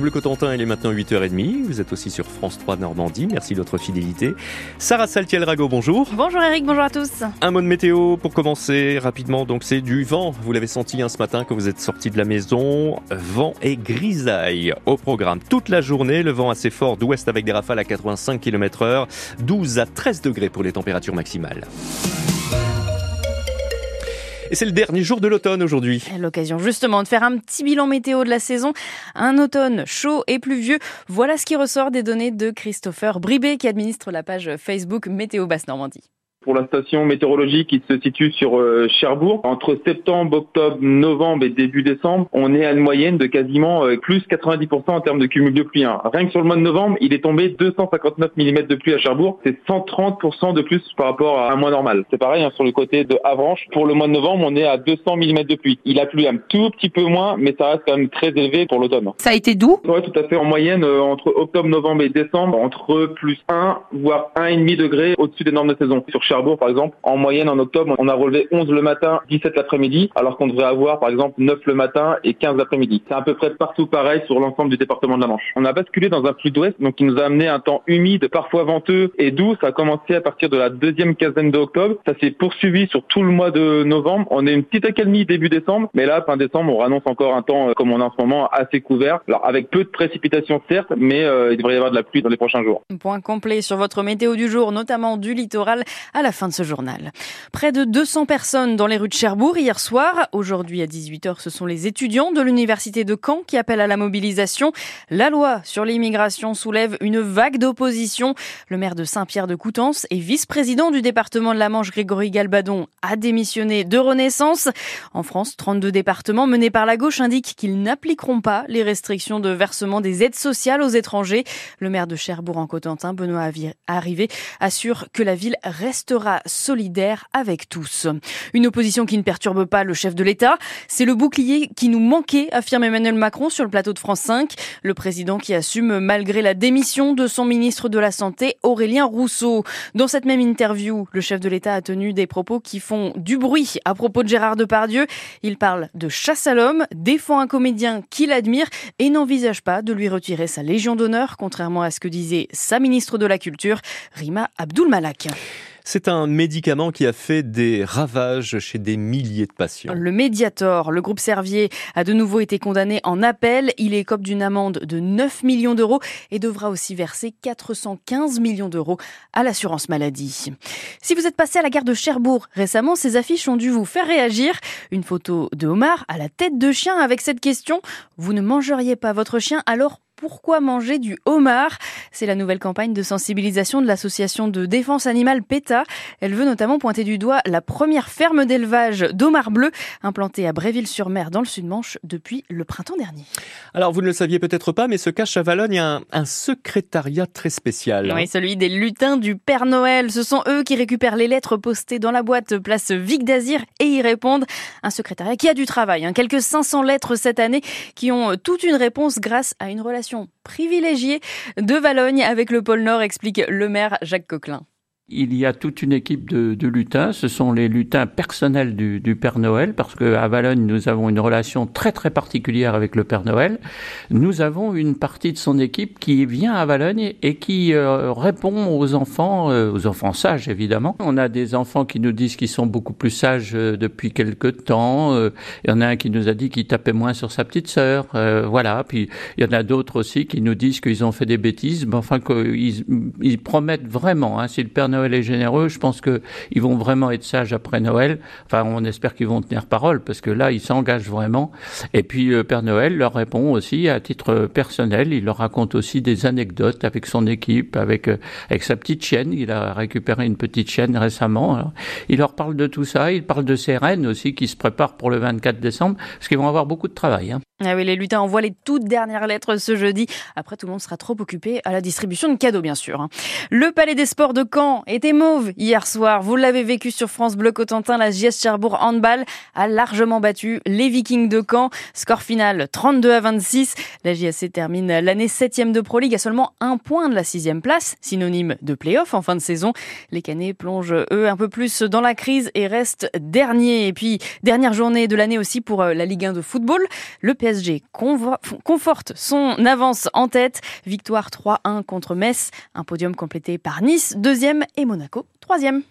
Bleu Cotentin, il est maintenant 8h30. Vous êtes aussi sur France 3 Normandie. Merci de votre fidélité. Sarah Saltiel-Rago, bonjour. Bonjour Eric, bonjour à tous. Un mot de météo pour commencer rapidement. Donc, c'est du vent. Vous l'avez senti hein, ce matin quand vous êtes sorti de la maison. Vent et grisaille au programme toute la journée. Le vent assez fort d'ouest avec des rafales à 85 km heure. 12 à 13 degrés pour les températures maximales. Et c'est le dernier jour de l'automne aujourd'hui. L'occasion justement de faire un petit bilan météo de la saison. Un automne chaud et pluvieux. Voilà ce qui ressort des données de Christopher Bribé qui administre la page Facebook Météo Basse Normandie pour la station météorologique qui se situe sur euh, Cherbourg. Entre septembre, octobre, novembre et début décembre, on est à une moyenne de quasiment euh, plus 90% en termes de cumul de pluie. Hein. Rien que sur le mois de novembre, il est tombé 259 mm de pluie à Cherbourg. C'est 130% de plus par rapport à un mois normal. C'est pareil hein, sur le côté de Avranches. Pour le mois de novembre, on est à 200 mm de pluie. Il a plu un tout petit peu moins, mais ça reste quand même très élevé pour l'automne. Ça a été doux? Oui, tout à fait. En moyenne, euh, entre octobre, novembre et décembre, entre plus 1, voire 1,5 degré au-dessus des normes de saison. Sur Cherbourg, par exemple, en moyenne, en octobre, on a relevé 11 le matin, 17 l'après-midi, alors qu'on devrait avoir, par exemple, 9 le matin et 15 l'après-midi. C'est à peu près partout pareil sur l'ensemble du département de la Manche. On a basculé dans un flux d'ouest, donc qui nous a amené un temps humide, parfois venteux et doux. Ça a commencé à partir de la deuxième quinzaine d'octobre. Ça s'est poursuivi sur tout le mois de novembre. On est une petite accalmie début décembre, mais là, fin décembre, on annonce encore un temps, euh, comme on a en ce moment, assez couvert. Alors, avec peu de précipitations, certes, mais euh, il devrait y avoir de la pluie dans les prochains jours. Point complet sur votre météo du jour, notamment du littoral, à la fin de ce journal. Près de 200 personnes dans les rues de Cherbourg hier soir. Aujourd'hui à 18h, ce sont les étudiants de l'université de Caen qui appellent à la mobilisation. La loi sur l'immigration soulève une vague d'opposition. Le maire de Saint-Pierre de Coutances et vice-président du département de la Manche, Grégory Galbadon, a démissionné de Renaissance. En France, 32 départements menés par la gauche indiquent qu'ils n'appliqueront pas les restrictions de versement des aides sociales aux étrangers. Le maire de Cherbourg en Cotentin, Benoît Arrivé, assure que la ville restera solidaire avec tous. Une opposition qui ne perturbe pas le chef de l'État. C'est le bouclier qui nous manquait, affirme Emmanuel Macron sur le plateau de France 5. Le président qui assume malgré la démission de son ministre de la Santé, Aurélien Rousseau. Dans cette même interview, le chef de l'État a tenu des propos qui font du bruit à propos de Gérard Depardieu. Il parle de chasse à l'homme, défend un comédien qu'il admire et n'envisage pas de lui retirer sa Légion d'honneur, contrairement à ce que disait sa ministre de la Culture, Rima Abdul Malak. C'est un médicament qui a fait des ravages chez des milliers de patients. Le Mediator, le groupe Servier, a de nouveau été condamné en appel. Il écope d'une amende de 9 millions d'euros et devra aussi verser 415 millions d'euros à l'assurance maladie. Si vous êtes passé à la gare de Cherbourg récemment, ces affiches ont dû vous faire réagir. Une photo de Omar à la tête de chien avec cette question. Vous ne mangeriez pas votre chien, alors pourquoi manger du homard C'est la nouvelle campagne de sensibilisation de l'association de défense animale PETA. Elle veut notamment pointer du doigt la première ferme d'élevage d'homard bleu implantée à Bréville-sur-Mer dans le Sud-Manche depuis le printemps dernier. Alors vous ne le saviez peut-être pas, mais ce cache à Valogne un, secrétariat très spécial. Oui, celui des lutins du Père Noël. Ce sont eux qui récupèrent les lettres postées dans la boîte place Vic d'Azir et y répondent. Un secrétariat qui a du travail. Hein. Quelques 500 lettres cette année qui ont toute une réponse grâce à une relation privilégiée de Valogne avec le pôle Nord, explique le maire Jacques Coquelin. Il y a toute une équipe de, lutins. Ce sont les lutins personnels du, Père Noël, parce qu'à Valogne, nous avons une relation très très particulière avec le Père Noël. Nous avons une partie de son équipe qui vient à Valogne et qui euh, répond aux enfants, euh, aux enfants sages évidemment. On a des enfants qui nous disent qu'ils sont beaucoup plus sages euh, depuis quelque temps. Il y en a un qui nous a dit qu'il tapait moins sur sa petite sœur. voilà. Puis il y en a d'autres aussi qui nous disent qu'ils ont fait des bêtises, mais enfin qu'ils ils promettent vraiment. Hein, si le Père Noël est généreux, je pense qu'ils vont vraiment être sages après Noël. Enfin, on espère qu'ils vont tenir parole parce que là, ils s'engagent vraiment. Et puis, euh, Père Noël leur répond aussi à titre personnel. Il leur raconte aussi des anecdotes avec son équipe, avec euh, avec sa petite chienne. Il a récupéré une petite chienne récemment. il leur parle de tout ça. Il parle de ses reines aussi qui se préparent pour le 24 décembre parce qu'ils vont avoir beaucoup de travail. Hein. Ah oui, les lutins envoient les toutes dernières lettres ce jeudi. Après, tout le monde sera trop occupé à la distribution de cadeaux, bien sûr. Hein. Le Palais des Sports de Caen était mauve hier soir. Vous l'avez vécu sur France Bleu Cotentin. La JS Cherbourg Handball a largement battu les Vikings de Caen. Score final 32 à 26. La JSC termine l'année 7 de Pro League à seulement un point de la sixième place, synonyme de play-off en fin de saison. Les Canets plongent, eux, un peu plus dans la crise et restent derniers. Et puis, dernière journée de l'année aussi pour euh, la Ligue 1 de football. PSG conforte son avance en tête. Victoire 3-1 contre Metz. Un podium complété par Nice, deuxième et Monaco, troisième.